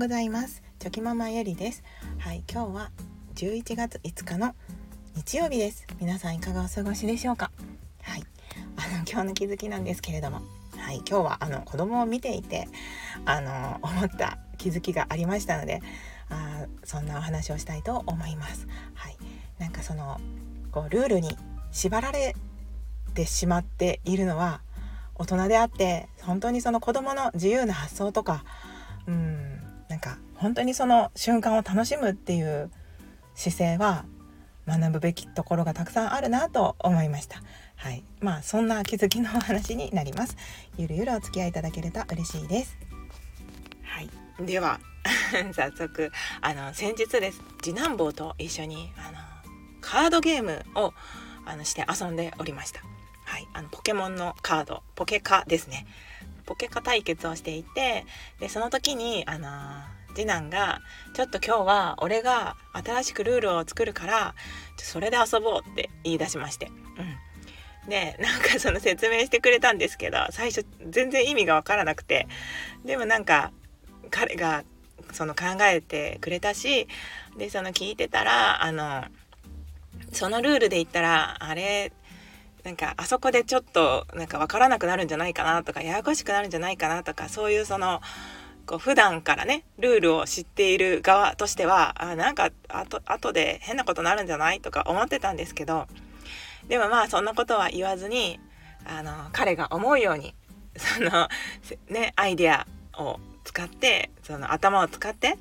ございます。チョキママゆりです。はい今日は11月5日の日曜日です。皆さんいかがお過ごしでしょうか？はいあの今日の気づきなんですけれども。はい今日はあの子供を見ていてあの思った気づきがありましたのであそんなお話をしたいと思います。はいなんかそのこうルールに縛られてしまっているのは大人であって本当にその子どもの自由な発想とかうんなんか本当にその瞬間を楽しむっていう姿勢は学ぶべきところがたくさんあるなと思いました。はい、まあそんな気づきのお話になります。ゆるゆるお付き合いいただけると嬉しいです。はい、では 早速あの先日です次男坊と一緒にあのカードゲームをあのして遊んでおりました。はい、あのポケモンのカードポケカですねポケカ対決をしていてでその時にあの次男が「ちょっと今日は俺が新しくルールを作るからそれで遊ぼう」って言い出しまして。うんでなんかその説明してくれたんですけど最初全然意味が分からなくてでもなんか彼がその考えてくれたしでその聞いてたらあのそのルールで言ったらあれなんかあそこでちょっとなんか分からなくなるんじゃないかなとかややこしくなるんじゃないかなとかそういうそのこう普段からねルールを知っている側としてはあなんかあと後で変なことになるんじゃないとか思ってたんですけどでもまあそんなことは言わずにあの彼が思うようにそのねアイデアを使ってその頭を使って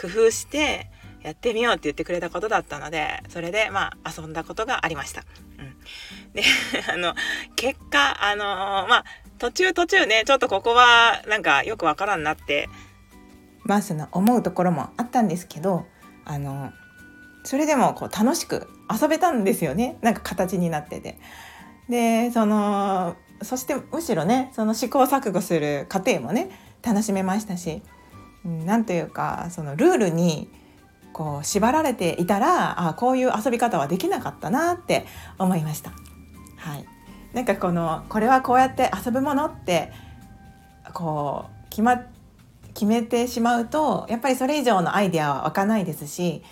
工夫してやってみようって言ってくれたことだったのでそれでまあ遊んだことがありました。うん、で あの結果あのまあ途中途中ねちょっとここはなんかよくわからんなってまあその思うところもあったんですけどあのそれでもこう楽しく遊べたんですよねなんか形になってて。でそのそしてむしろねその試行錯誤する過程もね楽しめましたし何というかそのルールにこう縛られていたらあこういう遊び方はできなかったなって思いました。はい、なんかこのこれはこうやって遊ぶものってこう決ま決めてしまうとやっぱりそれ以上のアイデアは湧かないですし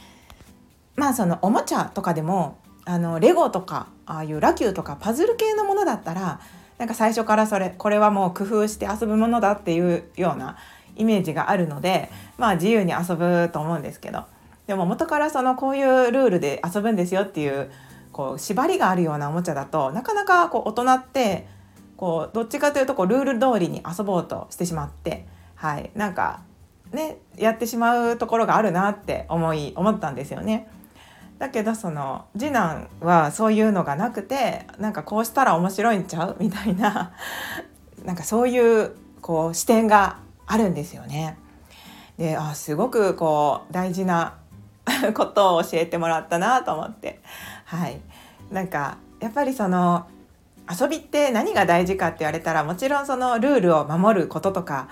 まあそのおもちゃとかでもあのレゴとかああいうラキューとかパズル系のものだったらなんか最初からそれこれはもう工夫して遊ぶものだっていうようなイメージがあるのでまあ自由に遊ぶと思うんですけどでも元からそのこういうルールで遊ぶんですよっていうこう縛りがあるようなおもちゃだとなかなかこう大人ってこうどっちかというとこうルール通りに遊ぼうとしてしまって、はい、なんかねやってしまうところがあるなって思い思ったんですよね。だけどその次男はそういうのがなくてなんかこうしたら面白いんちゃう？みたいな なんかそういうこう視点があるんですよね。であすごくこう大事なことを教えてもらったなと思ってはい。なんかやっぱりその遊びって何が大事かって言われたらもちろんそのルールを守ることとか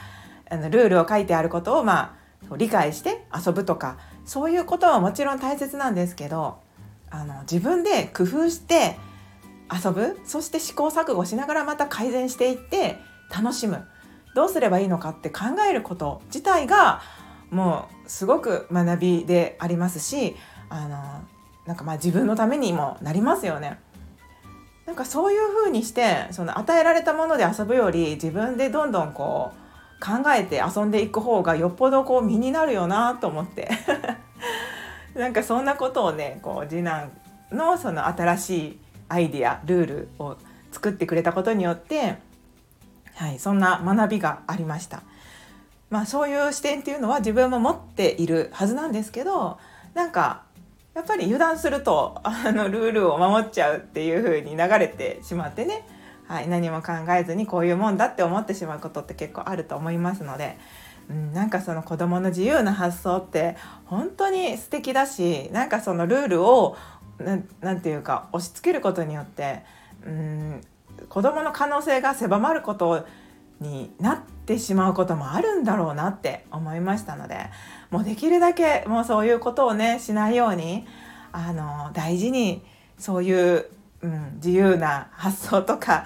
あのルールを書いてあることをまあ理解して遊ぶとかそういうことはもちろん大切なんですけどあの自分で工夫して遊ぶそして試行錯誤しながらまた改善していって楽しむ。どうすればいいのかって考えること自体がもうすごく学びでありますしあのなんかまあ自分のためにもなりますよね。なんかそういう風にしてその与えられたもので遊ぶより自分でどんどんこう考えて遊んでいく方がよっぽどこう身になるよなと思って なんかそんなことをねこう次男のその新しいアイディアルールを作ってくれたことによって、はい、そんな学びがありました。まあ、そういう視点っていうのは自分も持っているはずなんですけどなんかやっぱり油断するとあのルールを守っちゃうっていう風に流れてしまってね、はい、何も考えずにこういうもんだって思ってしまうことって結構あると思いますので、うん、なんかその子どもの自由な発想って本当に素敵だしなんかそのルールを何て言うか押し付けることによって、うん、子どもの可能性が狭まることをになってしまうこともあるんだろうなって思いましたのでもうできるだけもうそういうことをねしないようにあの大事にそういう、うん、自由な発想とか、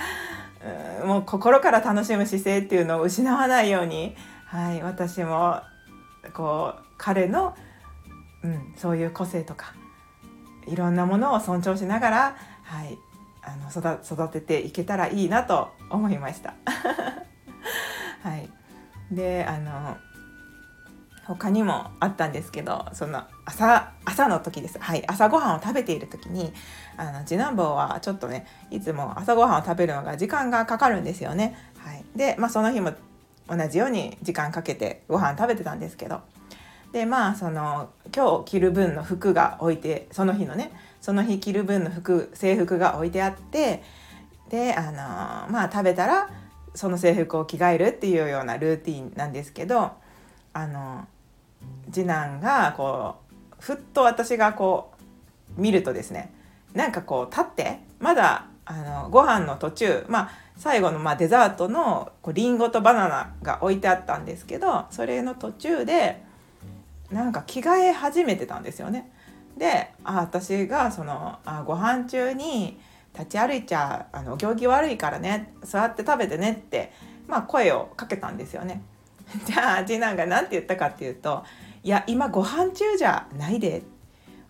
うん、もう心から楽しむ姿勢っていうのを失わないように、はい、私もこう彼の、うん、そういう個性とかいろんなものを尊重しながら、はい、あの育育てていけたらいいなと思いました。はい、であの他にもあったんですけどその朝朝の時です、はい、朝ごはんを食べている時にあの次男坊はちょっとねいつも朝ごはんを食べるのが時間がかかるんですよね。はい、で、まあ、その日も同じように時間かけてご飯食べてたんですけど。でまあその今日着る分の服が置いてその日のねその日着る分の服制服が置いてあってであのまあ食べたらその制服を着替えるっていうようなルーティンなんですけどあの次男がこうふっと私がこう見るとですねなんかこう立ってまだあのご飯の途中まあ最後のまデザートのこうリンゴとバナナが置いてあったんですけどそれの途中でなんか着替え始めてたんですよね。であ私がそのあご飯中に立ち歩いちゃあの行儀悪いからね座って食べてねって、まあ、声をかけたんですよね。じゃあ次男が何て言ったかっていうと「いや今ご飯中じゃないで。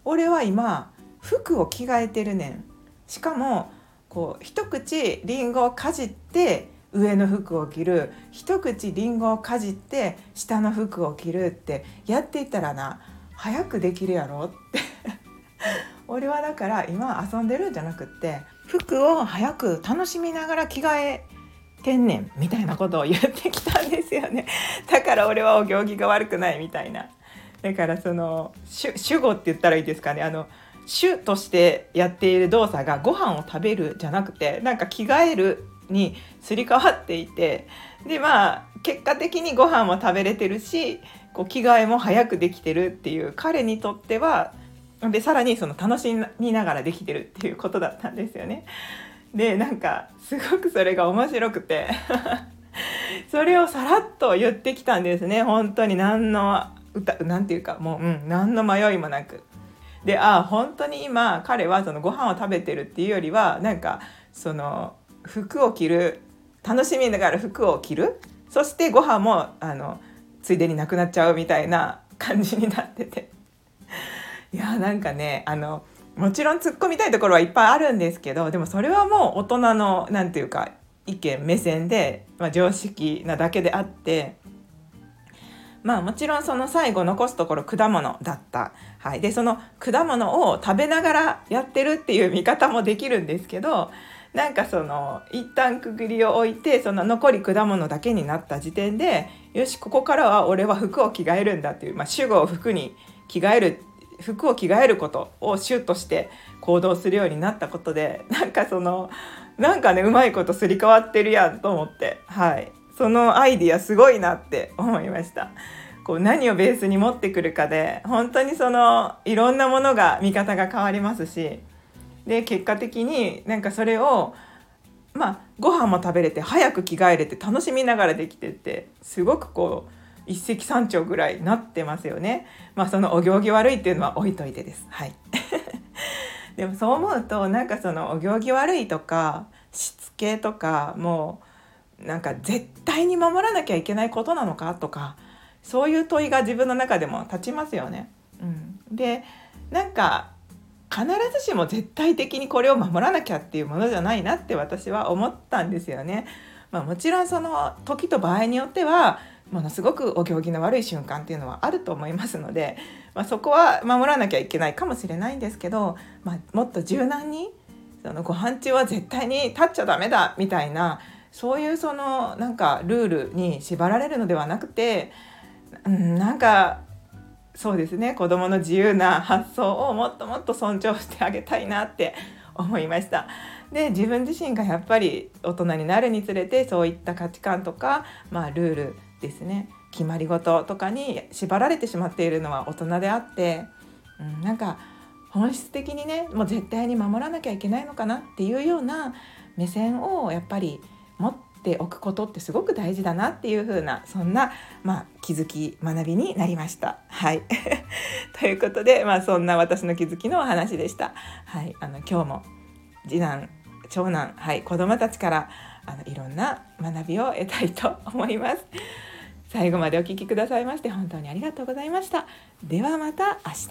俺は今服を着替えてるねん」しかもこう一口りんごをかじって上の服を着る。一口りんごをかじって下の服を着るってやっていったらな早くできるやろって。俺はだから今遊んでるんじゃなくって服を早く楽しみながら着替え天然みたいなことを言ってきたんですよね。だから俺はお行儀が悪くないみたいな。だからその主語って言ったらいいですかね。あの主としてやっている動作がご飯を食べるじゃなくてなんか着替えるにすり替わっていてでまあ結果的にご飯も食べれてるしこう着替えも早くできてるっていう彼にとってはでさらにその楽しみながらできてるっていうことだったんですよね。でなんかすごくそれが面白くて。それをさらっと言ってきたんですね。本当に。何の歌なんていうかもう、うん、何の迷いもなく。でああ本当に今彼はそのご飯を食べてるっていうよりはなんかその服を着る楽しみながら服を着る。そしてご飯もあのついでになくなっちゃうみたいな感じになってて。いやなんかねあのもちろん突っ込みたいところはいっぱいあるんですけどでもそれはもう大人の何て言うか意見目線で、まあ、常識なだけであってまあもちろんその最後残すところ果物だった、はい、でその果物を食べながらやってるっていう見方もできるんですけどなんかその一旦くぐりを置いてその残り果物だけになった時点でよしここからは俺は服を着替えるんだっていう、まあ、主語を服に着替える服を着替えることを主として行動するようになったことでなんかそのなんかねうまいことすり替わってるやんと思ってはいそのアイディアすごいなって思いました。こう何をベースに持ってくるかで本当にそのいろんなものが見方が変わりますしで結果的になんかそれをまあご飯も食べれて早く着替えれて楽しみながらできてってすごくこう一石三鳥ぐらいなってますよね。まあそのお行儀悪いっていうのは置いといてです。はい。でもそう思うとなんかそのお行儀悪いとかしつけとかもうなんか絶対に守らなきゃいけないことなのかとかそういう問いが自分の中でも立ちますよね。うん、でなんか必ずしも絶対的にこれを守らなきゃっていうものじゃないなって私は思ったんですよね。まあ、もちろんその時と場合によってはものすごくお行儀の悪い瞬間っていうのはあると思いますので、まあ、そこは守らなきゃいけないかもしれないんですけど、まあ、もっと柔軟にそのご飯中は絶対に立っちゃダメだみたいなそういうそのなんかルールに縛られるのではなくて、うん、なんかそうですね子どもの自由な発想をもっともっと尊重してあげたいなって思いました。で自分自身がやっぱり大人になるにつれてそういった価値観とか、まあ、ルールですね決まり事とかに縛られてしまっているのは大人であって、うん、なんか本質的にねもう絶対に守らなきゃいけないのかなっていうような目線をやっぱり持っておくことってすごく大事だなっていう風なそんな、まあ、気づき学びになりました。はい ということで、まあ、そんな私の気づきのお話でした。はい、あの今日も次男長男、はい、子どもたちからあのいろんな学びを得たいと思います。最後までお聞きくださいまして本当にありがとうございました。ではまた明日。